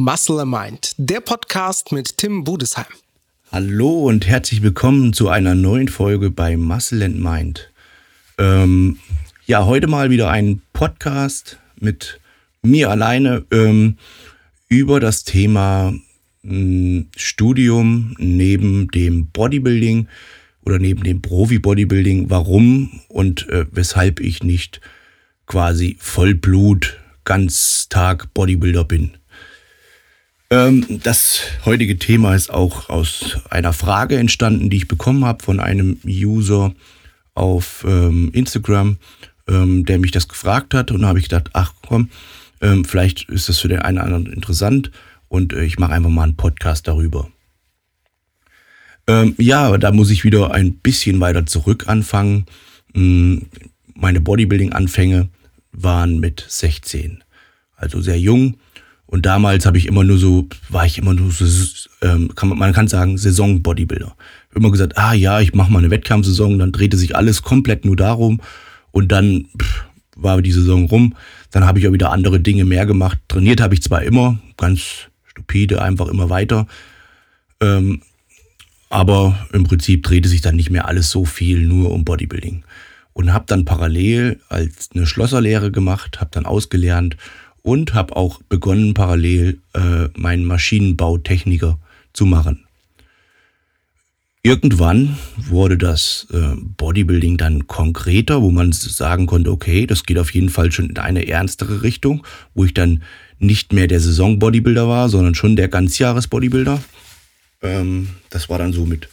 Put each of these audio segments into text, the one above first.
Muscle and Mind, der Podcast mit Tim Budesheim. Hallo und herzlich willkommen zu einer neuen Folge bei Muscle and Mind. Ähm, ja, heute mal wieder ein Podcast mit mir alleine ähm, über das Thema äh, Studium neben dem Bodybuilding oder neben dem Profi-Bodybuilding, warum und äh, weshalb ich nicht quasi Vollblut, ganz Tag Bodybuilder bin. Ähm, das heutige Thema ist auch aus einer Frage entstanden, die ich bekommen habe von einem User auf ähm, Instagram, ähm, der mich das gefragt hat. Und da habe ich gedacht, ach komm, vielleicht ist das für den einen oder anderen interessant und äh, ich mache einfach mal einen Podcast darüber. Ja, da muss ich wieder ein bisschen weiter zurück anfangen. Hm, meine Bodybuilding-Anfänge waren mit 16, also sehr jung. Und damals habe ich immer nur so, war ich immer nur so, ähm, kann man, man kann sagen, Saison-Bodybuilder. Immer gesagt, ah ja, ich mache mal eine Wettkampfsaison, dann drehte sich alles komplett nur darum und dann pff, war die Saison rum. Dann habe ich auch wieder andere Dinge mehr gemacht. Trainiert habe ich zwar immer, ganz stupide, einfach immer weiter. Ähm, aber im Prinzip drehte sich dann nicht mehr alles so viel nur um Bodybuilding. Und habe dann parallel als eine Schlosserlehre gemacht, habe dann ausgelernt und habe auch begonnen, parallel äh, meinen Maschinenbautechniker zu machen. Irgendwann wurde das äh, Bodybuilding dann konkreter, wo man sagen konnte, okay, das geht auf jeden Fall schon in eine ernstere Richtung, wo ich dann nicht mehr der Saison-Bodybuilder war, sondern schon der Ganzjahres-Bodybuilder. Ähm, das war dann so mit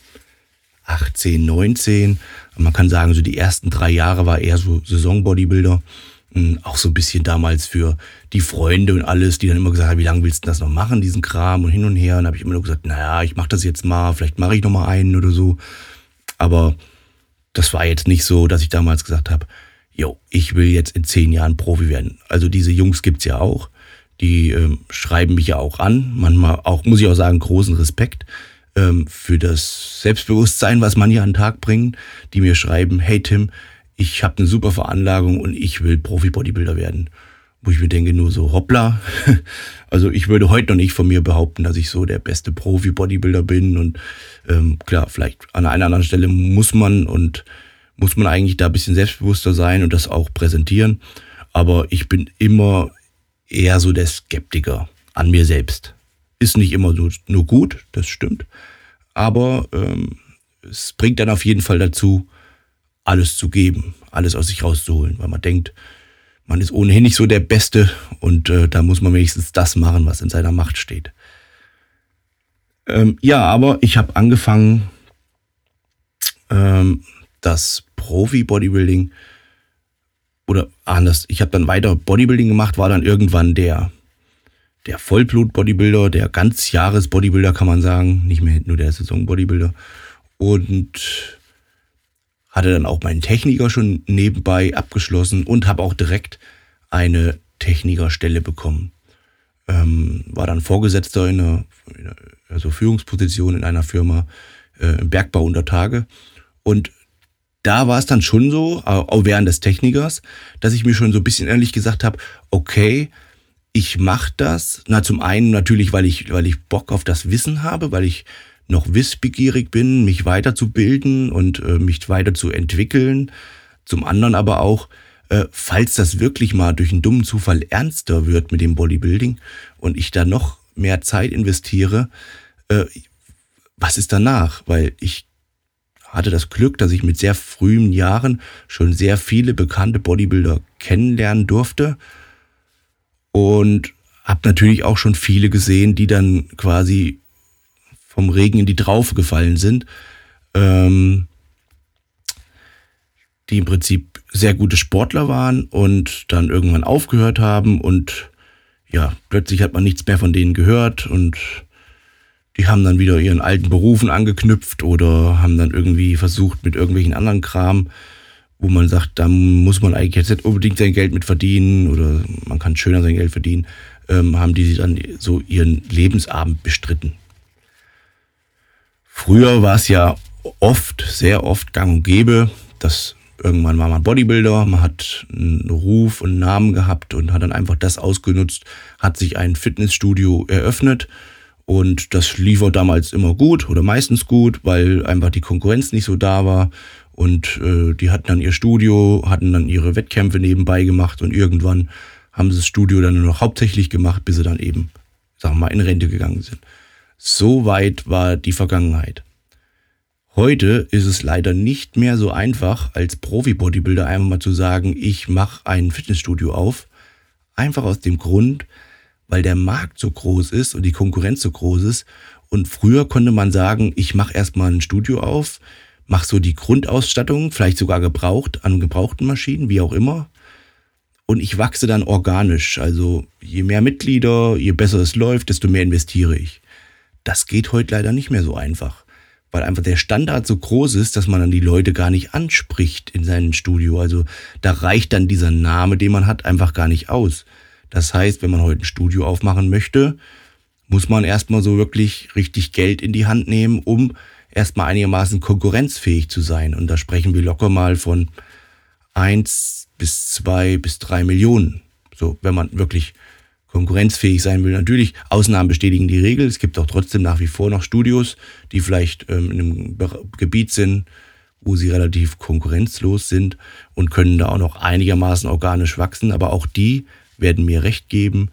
18, 19. Man kann sagen, so die ersten drei Jahre war eher so Saison-Bodybuilder. Auch so ein bisschen damals für die Freunde und alles, die dann immer gesagt haben, wie lange willst du das noch machen, diesen Kram und hin und her. Und habe ich immer nur gesagt, naja, ich mache das jetzt mal, vielleicht mache ich noch mal einen oder so. Aber das war jetzt nicht so, dass ich damals gesagt habe, jo, ich will jetzt in zehn Jahren Profi werden. Also diese Jungs gibt's ja auch. Die ähm, schreiben mich ja auch an. Manchmal auch, muss ich auch sagen, großen Respekt ähm, für das Selbstbewusstsein, was man hier an den Tag bringt. Die mir schreiben, hey Tim, ich habe eine super Veranlagung und ich will Profi-Bodybuilder werden. Wo ich mir denke, nur so hoppla. Also ich würde heute noch nicht von mir behaupten, dass ich so der beste Profi-Bodybuilder bin. Und ähm, klar, vielleicht an einer anderen Stelle muss man und muss man eigentlich da ein bisschen selbstbewusster sein und das auch präsentieren. Aber ich bin immer eher so der Skeptiker an mir selbst. Ist nicht immer so, nur gut, das stimmt. Aber ähm, es bringt dann auf jeden Fall dazu, alles zu geben, alles aus sich rauszuholen, weil man denkt, man ist ohnehin nicht so der Beste und äh, da muss man wenigstens das machen, was in seiner Macht steht. Ähm, ja, aber ich habe angefangen, ähm, das Profi-Bodybuilding oder anders, ich habe dann weiter Bodybuilding gemacht, war dann irgendwann der, der Vollblut-Bodybuilder, der Ganzjahres-Bodybuilder kann man sagen, nicht mehr nur der Saison-Bodybuilder. Und hatte dann auch meinen Techniker schon nebenbei abgeschlossen und habe auch direkt eine Technikerstelle bekommen. Ähm, war dann Vorgesetzter in einer, also Führungsposition in einer Firma äh, im Bergbau unter Tage. Und da war es dann schon so, auch während des Technikers, dass ich mir schon so ein bisschen ehrlich gesagt habe, okay, ich mache das. Na, zum einen natürlich, weil ich, weil ich Bock auf das Wissen habe, weil ich noch wissbegierig bin, mich weiterzubilden und äh, mich weiterzuentwickeln. Zum anderen aber auch, äh, falls das wirklich mal durch einen dummen Zufall ernster wird mit dem Bodybuilding und ich da noch mehr Zeit investiere, äh, was ist danach? Weil ich hatte das Glück, dass ich mit sehr frühen Jahren schon sehr viele bekannte Bodybuilder kennenlernen durfte und habe natürlich auch schon viele gesehen, die dann quasi vom Regen in die Traufe gefallen sind, ähm, die im Prinzip sehr gute Sportler waren und dann irgendwann aufgehört haben und ja, plötzlich hat man nichts mehr von denen gehört und die haben dann wieder ihren alten Berufen angeknüpft oder haben dann irgendwie versucht mit irgendwelchen anderen Kram, wo man sagt, da muss man eigentlich jetzt nicht unbedingt sein Geld mit verdienen oder man kann schöner sein Geld verdienen, ähm, haben die dann so ihren Lebensabend bestritten. Früher war es ja oft, sehr oft gang und gäbe, dass irgendwann war man Bodybuilder, man hat einen Ruf und einen Namen gehabt und hat dann einfach das ausgenutzt, hat sich ein Fitnessstudio eröffnet und das lief auch damals immer gut oder meistens gut, weil einfach die Konkurrenz nicht so da war und äh, die hatten dann ihr Studio, hatten dann ihre Wettkämpfe nebenbei gemacht und irgendwann haben sie das Studio dann nur noch hauptsächlich gemacht, bis sie dann eben, sagen wir mal, in Rente gegangen sind. So weit war die Vergangenheit. Heute ist es leider nicht mehr so einfach, als Profi-Bodybuilder einfach mal zu sagen, ich mache ein Fitnessstudio auf. Einfach aus dem Grund, weil der Markt so groß ist und die Konkurrenz so groß ist. Und früher konnte man sagen, ich mache erstmal ein Studio auf, mache so die Grundausstattung, vielleicht sogar gebraucht, an gebrauchten Maschinen, wie auch immer. Und ich wachse dann organisch. Also je mehr Mitglieder, je besser es läuft, desto mehr investiere ich. Das geht heute leider nicht mehr so einfach weil einfach der Standard so groß ist, dass man dann die Leute gar nicht anspricht in seinem Studio. Also da reicht dann dieser Name, den man hat, einfach gar nicht aus. Das heißt, wenn man heute ein Studio aufmachen möchte, muss man erstmal so wirklich richtig Geld in die Hand nehmen, um erstmal einigermaßen konkurrenzfähig zu sein. Und da sprechen wir locker mal von eins bis zwei bis drei Millionen. So, wenn man wirklich konkurrenzfähig sein will. Natürlich, Ausnahmen bestätigen die Regel. Es gibt auch trotzdem nach wie vor noch Studios, die vielleicht ähm, in einem Gebiet sind, wo sie relativ konkurrenzlos sind und können da auch noch einigermaßen organisch wachsen. Aber auch die werden mir recht geben,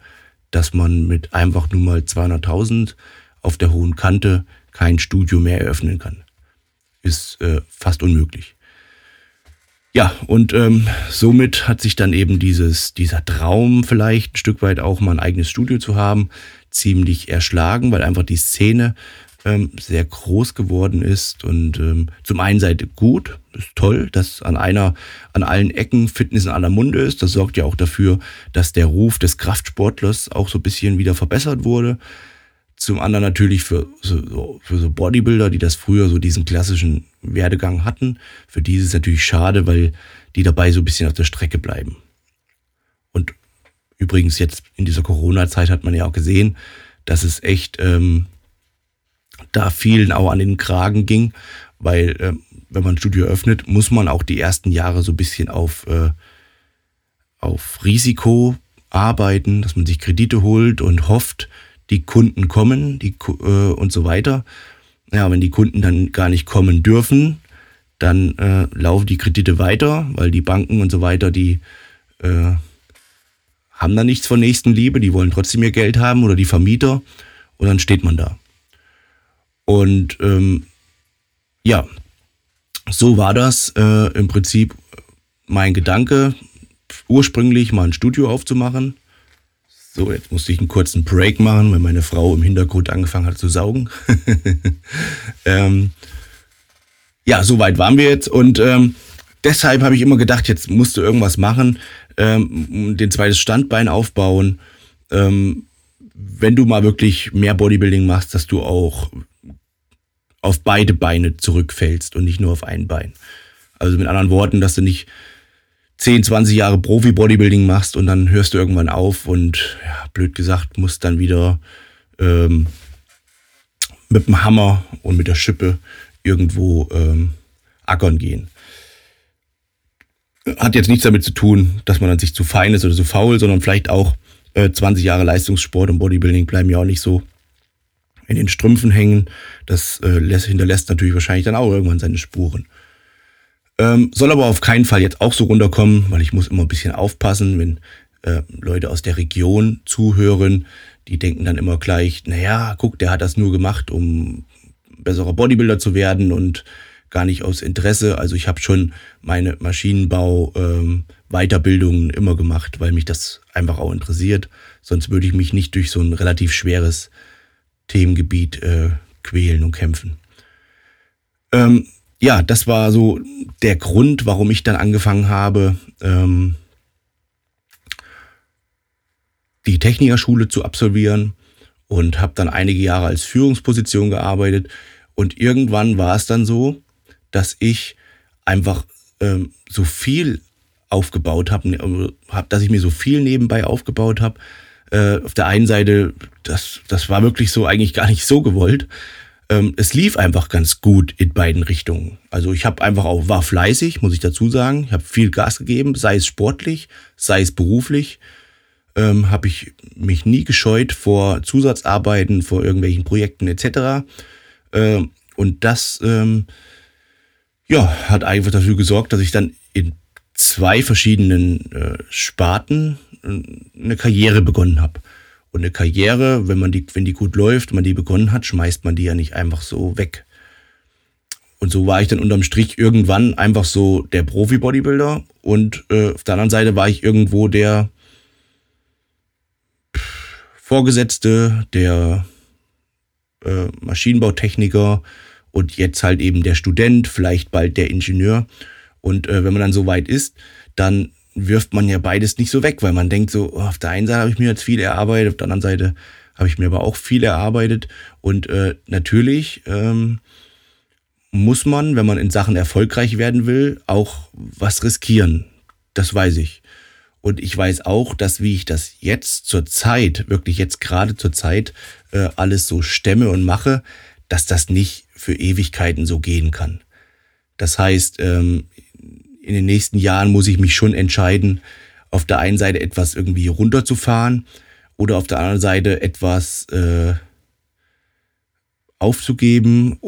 dass man mit einfach nur mal 200.000 auf der hohen Kante kein Studio mehr eröffnen kann. Ist äh, fast unmöglich. Ja, und ähm, somit hat sich dann eben dieses, dieser Traum vielleicht ein Stück weit auch mal ein eigenes Studio zu haben, ziemlich erschlagen, weil einfach die Szene ähm, sehr groß geworden ist und ähm, zum einen Seite gut, ist toll, dass an einer, an allen Ecken Fitness in aller Munde ist. Das sorgt ja auch dafür, dass der Ruf des Kraftsportlers auch so ein bisschen wieder verbessert wurde. Zum anderen natürlich für so, für so Bodybuilder, die das früher so diesen klassischen Werdegang hatten. Für die ist es natürlich schade, weil die dabei so ein bisschen auf der Strecke bleiben. Und übrigens jetzt in dieser Corona-Zeit hat man ja auch gesehen, dass es echt ähm, da vielen auch an den Kragen ging, weil ähm, wenn man ein Studio öffnet, muss man auch die ersten Jahre so ein bisschen auf, äh, auf Risiko arbeiten, dass man sich Kredite holt und hofft, die Kunden kommen die, äh, und so weiter. Ja, wenn die Kunden dann gar nicht kommen dürfen, dann äh, laufen die Kredite weiter, weil die Banken und so weiter, die äh, haben da nichts von Nächstenliebe, die wollen trotzdem ihr Geld haben oder die Vermieter und dann steht man da. Und ähm, ja, so war das äh, im Prinzip mein Gedanke, ursprünglich mal ein Studio aufzumachen. So, jetzt musste ich einen kurzen Break machen, weil meine Frau im Hintergrund angefangen hat zu saugen. ähm, ja, so weit waren wir jetzt und ähm, deshalb habe ich immer gedacht, jetzt musst du irgendwas machen, ähm, den zweites Standbein aufbauen. Ähm, wenn du mal wirklich mehr Bodybuilding machst, dass du auch auf beide Beine zurückfällst und nicht nur auf ein Bein. Also mit anderen Worten, dass du nicht 10, 20 Jahre Profi-Bodybuilding machst und dann hörst du irgendwann auf und, ja, blöd gesagt, musst dann wieder ähm, mit dem Hammer und mit der Schippe irgendwo ähm, ackern gehen. Hat jetzt nichts damit zu tun, dass man dann sich zu fein ist oder zu faul, sondern vielleicht auch äh, 20 Jahre Leistungssport und Bodybuilding bleiben ja auch nicht so in den Strümpfen hängen. Das äh, lässt, hinterlässt natürlich wahrscheinlich dann auch irgendwann seine Spuren. Ähm, soll aber auf keinen Fall jetzt auch so runterkommen, weil ich muss immer ein bisschen aufpassen, wenn äh, Leute aus der Region zuhören. Die denken dann immer gleich, naja, guck, der hat das nur gemacht, um besserer Bodybuilder zu werden und gar nicht aus Interesse. Also ich habe schon meine Maschinenbau ähm, immer gemacht, weil mich das einfach auch interessiert. Sonst würde ich mich nicht durch so ein relativ schweres Themengebiet äh, quälen und kämpfen. Ähm, ja, das war so der Grund, warum ich dann angefangen habe, ähm, die Technikerschule zu absolvieren und habe dann einige Jahre als Führungsposition gearbeitet. Und irgendwann war es dann so, dass ich einfach ähm, so viel aufgebaut habe, hab, dass ich mir so viel nebenbei aufgebaut habe. Äh, auf der einen Seite, das, das war wirklich so eigentlich gar nicht so gewollt, ähm, es lief einfach ganz gut in beiden Richtungen. Also ich habe einfach auch, war fleißig, muss ich dazu sagen. Ich habe viel Gas gegeben, sei es sportlich, sei es beruflich. Ähm, habe ich mich nie gescheut vor Zusatzarbeiten, vor irgendwelchen Projekten etc. Ähm, und das ähm, ja, hat einfach dafür gesorgt, dass ich dann in zwei verschiedenen äh, Sparten äh, eine Karriere begonnen habe. Und eine Karriere, wenn man die, wenn die gut läuft, man die begonnen hat, schmeißt man die ja nicht einfach so weg. Und so war ich dann unterm Strich irgendwann einfach so der Profi-Bodybuilder und äh, auf der anderen Seite war ich irgendwo der Vorgesetzte, der äh, Maschinenbautechniker und jetzt halt eben der Student, vielleicht bald der Ingenieur. Und äh, wenn man dann so weit ist, dann wirft man ja beides nicht so weg, weil man denkt so, oh, auf der einen Seite habe ich mir jetzt viel erarbeitet, auf der anderen Seite habe ich mir aber auch viel erarbeitet. Und äh, natürlich ähm, muss man, wenn man in Sachen erfolgreich werden will, auch was riskieren. Das weiß ich. Und ich weiß auch, dass wie ich das jetzt zur Zeit, wirklich jetzt gerade zur Zeit, äh, alles so stemme und mache, dass das nicht für Ewigkeiten so gehen kann. Das heißt, ähm, in den nächsten Jahren muss ich mich schon entscheiden, auf der einen Seite etwas irgendwie runterzufahren oder auf der anderen Seite etwas äh, aufzugeben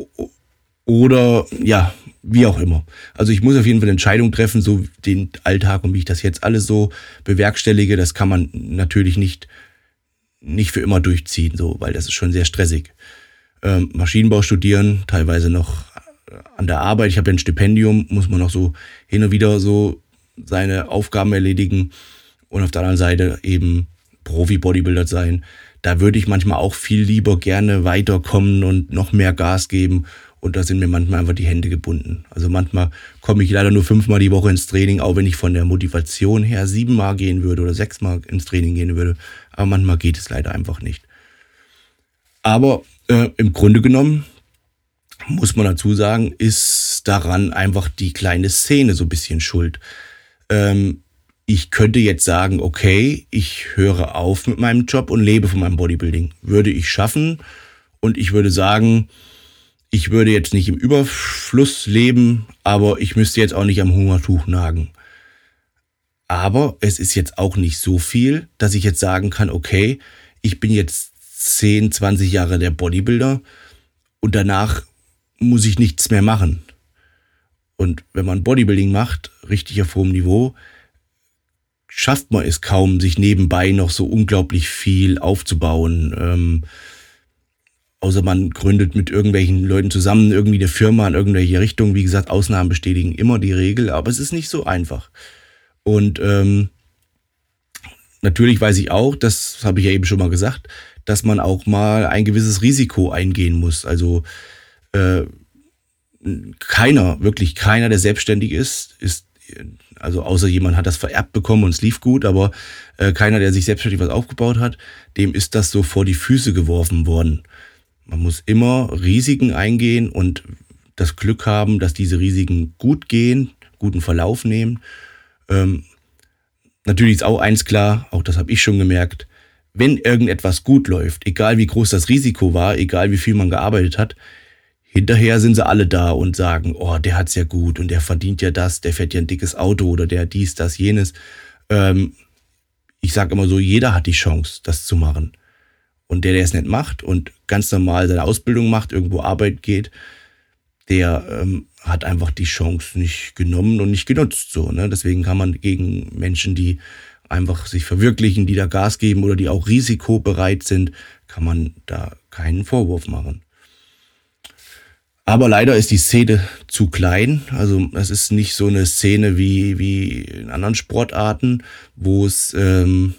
oder ja, wie auch immer. Also ich muss auf jeden Fall eine Entscheidung treffen, so den Alltag und wie ich das jetzt alles so bewerkstellige, das kann man natürlich nicht, nicht für immer durchziehen, so, weil das ist schon sehr stressig. Ähm, Maschinenbau studieren, teilweise noch an der Arbeit, ich habe ja ein Stipendium, muss man noch so hin und wieder so seine Aufgaben erledigen und auf der anderen Seite eben Profi-Bodybuilder sein. Da würde ich manchmal auch viel lieber gerne weiterkommen und noch mehr Gas geben. Und da sind mir manchmal einfach die Hände gebunden. Also manchmal komme ich leider nur fünfmal die Woche ins Training, auch wenn ich von der Motivation her siebenmal gehen würde oder sechsmal ins Training gehen würde. Aber manchmal geht es leider einfach nicht. Aber äh, im Grunde genommen muss man dazu sagen, ist daran einfach die kleine Szene so ein bisschen schuld. Ähm, ich könnte jetzt sagen, okay, ich höre auf mit meinem Job und lebe von meinem Bodybuilding. Würde ich schaffen und ich würde sagen, ich würde jetzt nicht im Überfluss leben, aber ich müsste jetzt auch nicht am Hungertuch nagen. Aber es ist jetzt auch nicht so viel, dass ich jetzt sagen kann, okay, ich bin jetzt 10, 20 Jahre der Bodybuilder und danach muss ich nichts mehr machen. Und wenn man Bodybuilding macht, richtig auf hohem Niveau, schafft man es kaum, sich nebenbei noch so unglaublich viel aufzubauen. Ähm, außer man gründet mit irgendwelchen Leuten zusammen irgendwie eine Firma in irgendwelche Richtung. Wie gesagt, Ausnahmen bestätigen immer die Regel, aber es ist nicht so einfach. Und ähm, natürlich weiß ich auch, das habe ich ja eben schon mal gesagt, dass man auch mal ein gewisses Risiko eingehen muss. Also äh, keiner, wirklich keiner, der selbstständig ist, ist, also außer jemand hat das vererbt bekommen und es lief gut, aber äh, keiner, der sich selbstständig was aufgebaut hat, dem ist das so vor die Füße geworfen worden. Man muss immer Risiken eingehen und das Glück haben, dass diese Risiken gut gehen, guten Verlauf nehmen. Ähm, natürlich ist auch eins klar, auch das habe ich schon gemerkt, wenn irgendetwas gut läuft, egal wie groß das Risiko war, egal wie viel man gearbeitet hat, hinterher sind sie alle da und sagen, oh, der hat's ja gut und der verdient ja das, der fährt ja ein dickes Auto oder der dies, das, jenes. Ähm, ich sage immer so, jeder hat die Chance, das zu machen. Und der, der es nicht macht und ganz normal seine Ausbildung macht, irgendwo Arbeit geht, der ähm, hat einfach die Chance nicht genommen und nicht genutzt. So, ne? Deswegen kann man gegen Menschen, die einfach sich verwirklichen, die da Gas geben oder die auch risikobereit sind, kann man da keinen Vorwurf machen. Aber leider ist die Szene zu klein. Also es ist nicht so eine Szene wie, wie in anderen Sportarten, wo es ähm,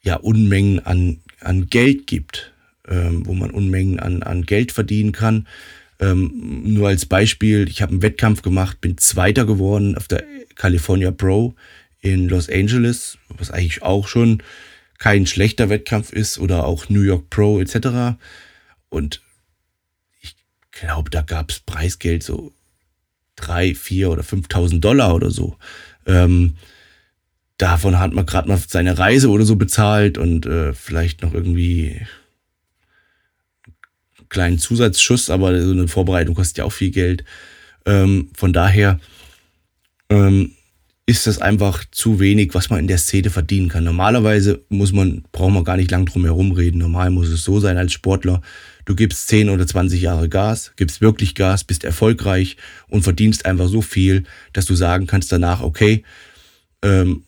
ja Unmengen an, an Geld gibt, ähm, wo man Unmengen an, an Geld verdienen kann. Ähm, nur als Beispiel, ich habe einen Wettkampf gemacht, bin Zweiter geworden auf der California Pro in Los Angeles, was eigentlich auch schon kein schlechter Wettkampf ist, oder auch New York Pro etc. Und glaube, da gab es Preisgeld so drei, vier oder 5.000 Dollar oder so. Ähm, davon hat man gerade mal seine Reise oder so bezahlt und äh, vielleicht noch irgendwie kleinen Zusatzschuss, aber so eine Vorbereitung kostet ja auch viel Geld. Ähm, von daher ähm, ist das einfach zu wenig, was man in der Szene verdienen kann. Normalerweise muss man, braucht man gar nicht lang drum herum reden. Normal muss es so sein als Sportler. Du gibst 10 oder 20 Jahre Gas, gibst wirklich Gas, bist erfolgreich und verdienst einfach so viel, dass du sagen kannst danach, okay, ähm,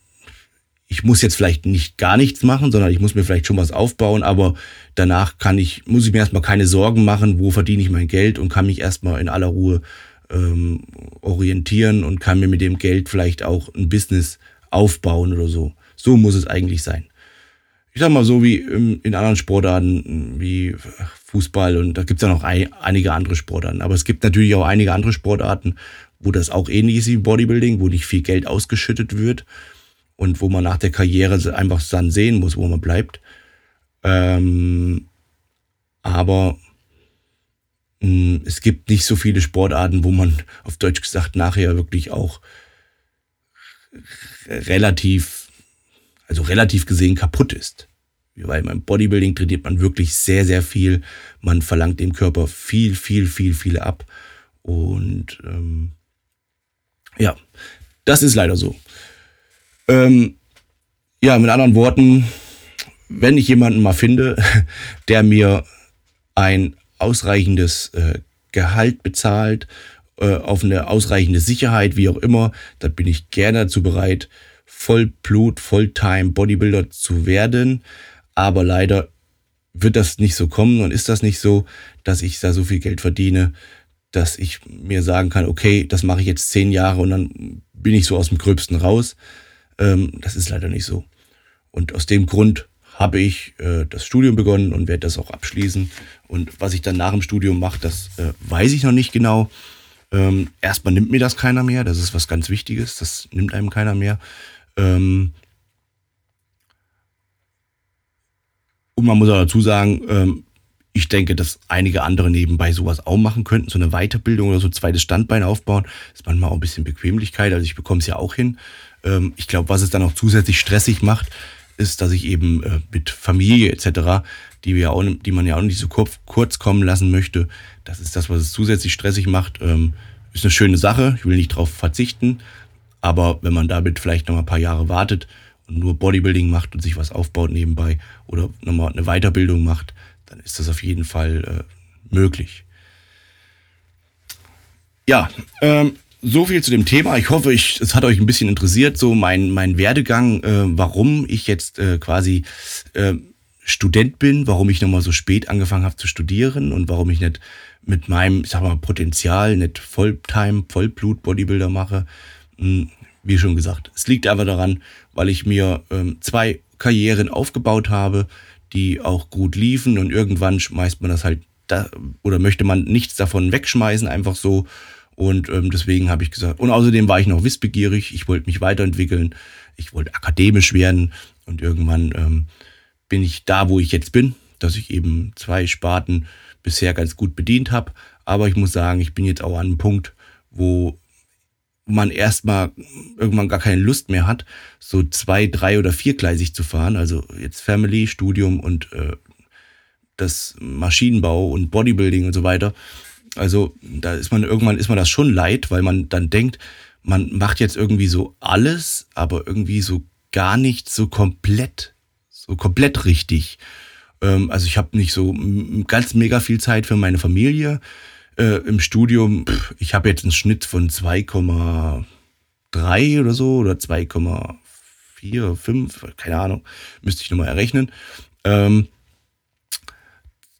ich muss jetzt vielleicht nicht gar nichts machen, sondern ich muss mir vielleicht schon was aufbauen, aber danach kann ich, muss ich mir erstmal keine Sorgen machen, wo verdiene ich mein Geld und kann mich erstmal in aller Ruhe ähm, orientieren und kann mir mit dem Geld vielleicht auch ein Business aufbauen oder so. So muss es eigentlich sein. Ich sag mal so wie in anderen Sportarten wie Fußball und da gibt es ja noch ein, einige andere Sportarten. Aber es gibt natürlich auch einige andere Sportarten, wo das auch ähnlich ist wie Bodybuilding, wo nicht viel Geld ausgeschüttet wird und wo man nach der Karriere einfach dann sehen muss, wo man bleibt. Ähm, aber mh, es gibt nicht so viele Sportarten, wo man auf Deutsch gesagt nachher wirklich auch relativ, also relativ gesehen kaputt ist. Weil beim Bodybuilding trainiert man wirklich sehr, sehr viel. Man verlangt dem Körper viel, viel, viel, viel ab. Und ähm, ja, das ist leider so. Ähm, ja, mit anderen Worten, wenn ich jemanden mal finde, der mir ein ausreichendes äh, Gehalt bezahlt, äh, auf eine ausreichende Sicherheit, wie auch immer, dann bin ich gerne dazu bereit, Vollblut, Volltime Bodybuilder zu werden. Aber leider wird das nicht so kommen und ist das nicht so, dass ich da so viel Geld verdiene, dass ich mir sagen kann, okay, das mache ich jetzt zehn Jahre und dann bin ich so aus dem Gröbsten raus. Ähm, das ist leider nicht so. Und aus dem Grund habe ich äh, das Studium begonnen und werde das auch abschließen. Und was ich dann nach dem Studium mache, das äh, weiß ich noch nicht genau. Ähm, erstmal nimmt mir das keiner mehr. Das ist was ganz Wichtiges. Das nimmt einem keiner mehr. Ähm, und man muss auch dazu sagen, ähm, ich denke, dass einige andere nebenbei sowas auch machen könnten, so eine Weiterbildung oder so ein zweites Standbein aufbauen. Das ist manchmal auch ein bisschen Bequemlichkeit. Also ich bekomme es ja auch hin. Ähm, ich glaube, was es dann auch zusätzlich stressig macht, ist, dass ich eben äh, mit Familie etc., die, wir auch, die man ja auch nicht so kurz, kurz kommen lassen möchte, das ist das, was es zusätzlich stressig macht. Ähm, ist eine schöne Sache, ich will nicht darauf verzichten, aber wenn man damit vielleicht noch ein paar Jahre wartet und nur Bodybuilding macht und sich was aufbaut nebenbei oder nochmal eine Weiterbildung macht, dann ist das auf jeden Fall äh, möglich. Ja, ähm, so viel zu dem Thema. Ich hoffe, ich, es hat euch ein bisschen interessiert, so mein, mein Werdegang, äh, warum ich jetzt äh, quasi äh, Student bin, warum ich nochmal so spät angefangen habe zu studieren und warum ich nicht mit meinem, ich sag mal, Potenzial nicht Volltime, Vollblut-Bodybuilder mache. Hm, wie schon gesagt, es liegt aber daran, weil ich mir ähm, zwei Karrieren aufgebaut habe, die auch gut liefen und irgendwann schmeißt man das halt da, oder möchte man nichts davon wegschmeißen, einfach so und ähm, deswegen habe ich gesagt, und außerdem war ich noch wissbegierig, ich wollte mich weiterentwickeln, ich wollte akademisch werden und irgendwann ähm, bin ich da, wo ich jetzt bin, dass ich eben zwei Sparten bisher ganz gut bedient habe. Aber ich muss sagen, ich bin jetzt auch an einem Punkt, wo man erstmal irgendwann gar keine Lust mehr hat, so zwei, drei oder viergleisig zu fahren. Also jetzt Family, Studium und äh, das Maschinenbau und Bodybuilding und so weiter. Also da ist man irgendwann ist man das schon leid, weil man dann denkt, man macht jetzt irgendwie so alles, aber irgendwie so gar nicht so komplett, so komplett richtig. Ähm, also ich habe nicht so ganz mega viel Zeit für meine Familie. Äh, Im Studium, pff, ich habe jetzt einen Schnitt von 2,3 oder so oder 2,4, 5, keine Ahnung, müsste ich nochmal errechnen. Ähm,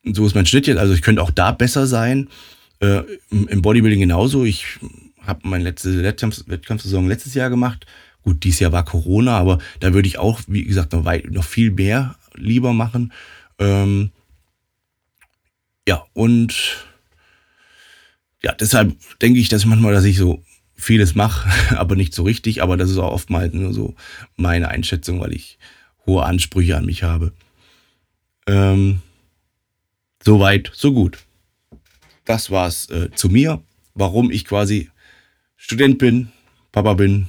so ist mein Schnitt jetzt, also ich könnte auch da besser sein. Äh, Im Bodybuilding genauso. Ich habe meine letzte Wettkampf Wettkampfsaison letztes Jahr gemacht. Gut, dieses Jahr war Corona, aber da würde ich auch, wie gesagt, noch, weit, noch viel mehr lieber machen. Ähm, ja, und ja, deshalb denke ich, dass manchmal, dass ich so vieles mache, aber nicht so richtig. Aber das ist auch oftmals nur so meine Einschätzung, weil ich hohe Ansprüche an mich habe. Ähm, so weit, so gut das war's äh, zu mir, warum ich quasi Student bin, Papa bin,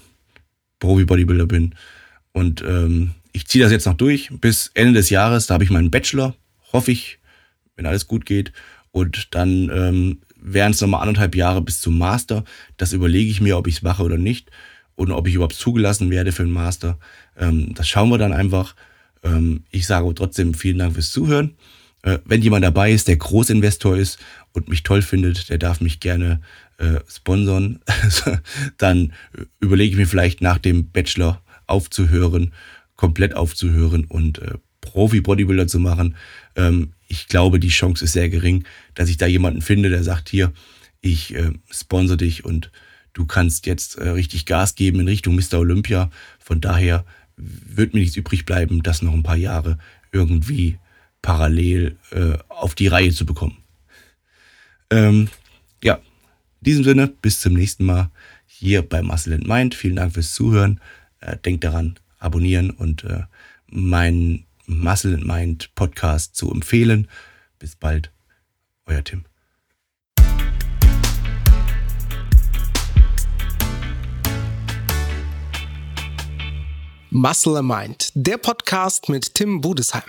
Profi-Bodybuilder bin. Und ähm, ich ziehe das jetzt noch durch bis Ende des Jahres. Da habe ich meinen Bachelor, hoffe ich, wenn alles gut geht. Und dann ähm, wären es nochmal anderthalb Jahre bis zum Master. Das überlege ich mir, ob ich es mache oder nicht. Und ob ich überhaupt zugelassen werde für einen Master. Ähm, das schauen wir dann einfach. Ähm, ich sage trotzdem vielen Dank fürs Zuhören. Äh, wenn jemand dabei ist, der Großinvestor ist und mich toll findet, der darf mich gerne äh, sponsern. dann überlege ich mir vielleicht nach dem Bachelor aufzuhören, komplett aufzuhören und äh, Profi-Bodybuilder zu machen. Ähm, ich glaube, die Chance ist sehr gering, dass ich da jemanden finde, der sagt, hier, ich äh, sponsor dich und du kannst jetzt äh, richtig Gas geben in Richtung Mr. Olympia. Von daher wird mir nichts übrig bleiben, das noch ein paar Jahre irgendwie parallel äh, auf die Reihe zu bekommen. Ähm, ja, in diesem Sinne, bis zum nächsten Mal hier bei Muscle and Mind. Vielen Dank fürs Zuhören. Äh, denkt daran, abonnieren und äh, meinen Muscle Mind Podcast zu empfehlen. Bis bald, euer Tim. Muscle Mind, der Podcast mit Tim Budesheim.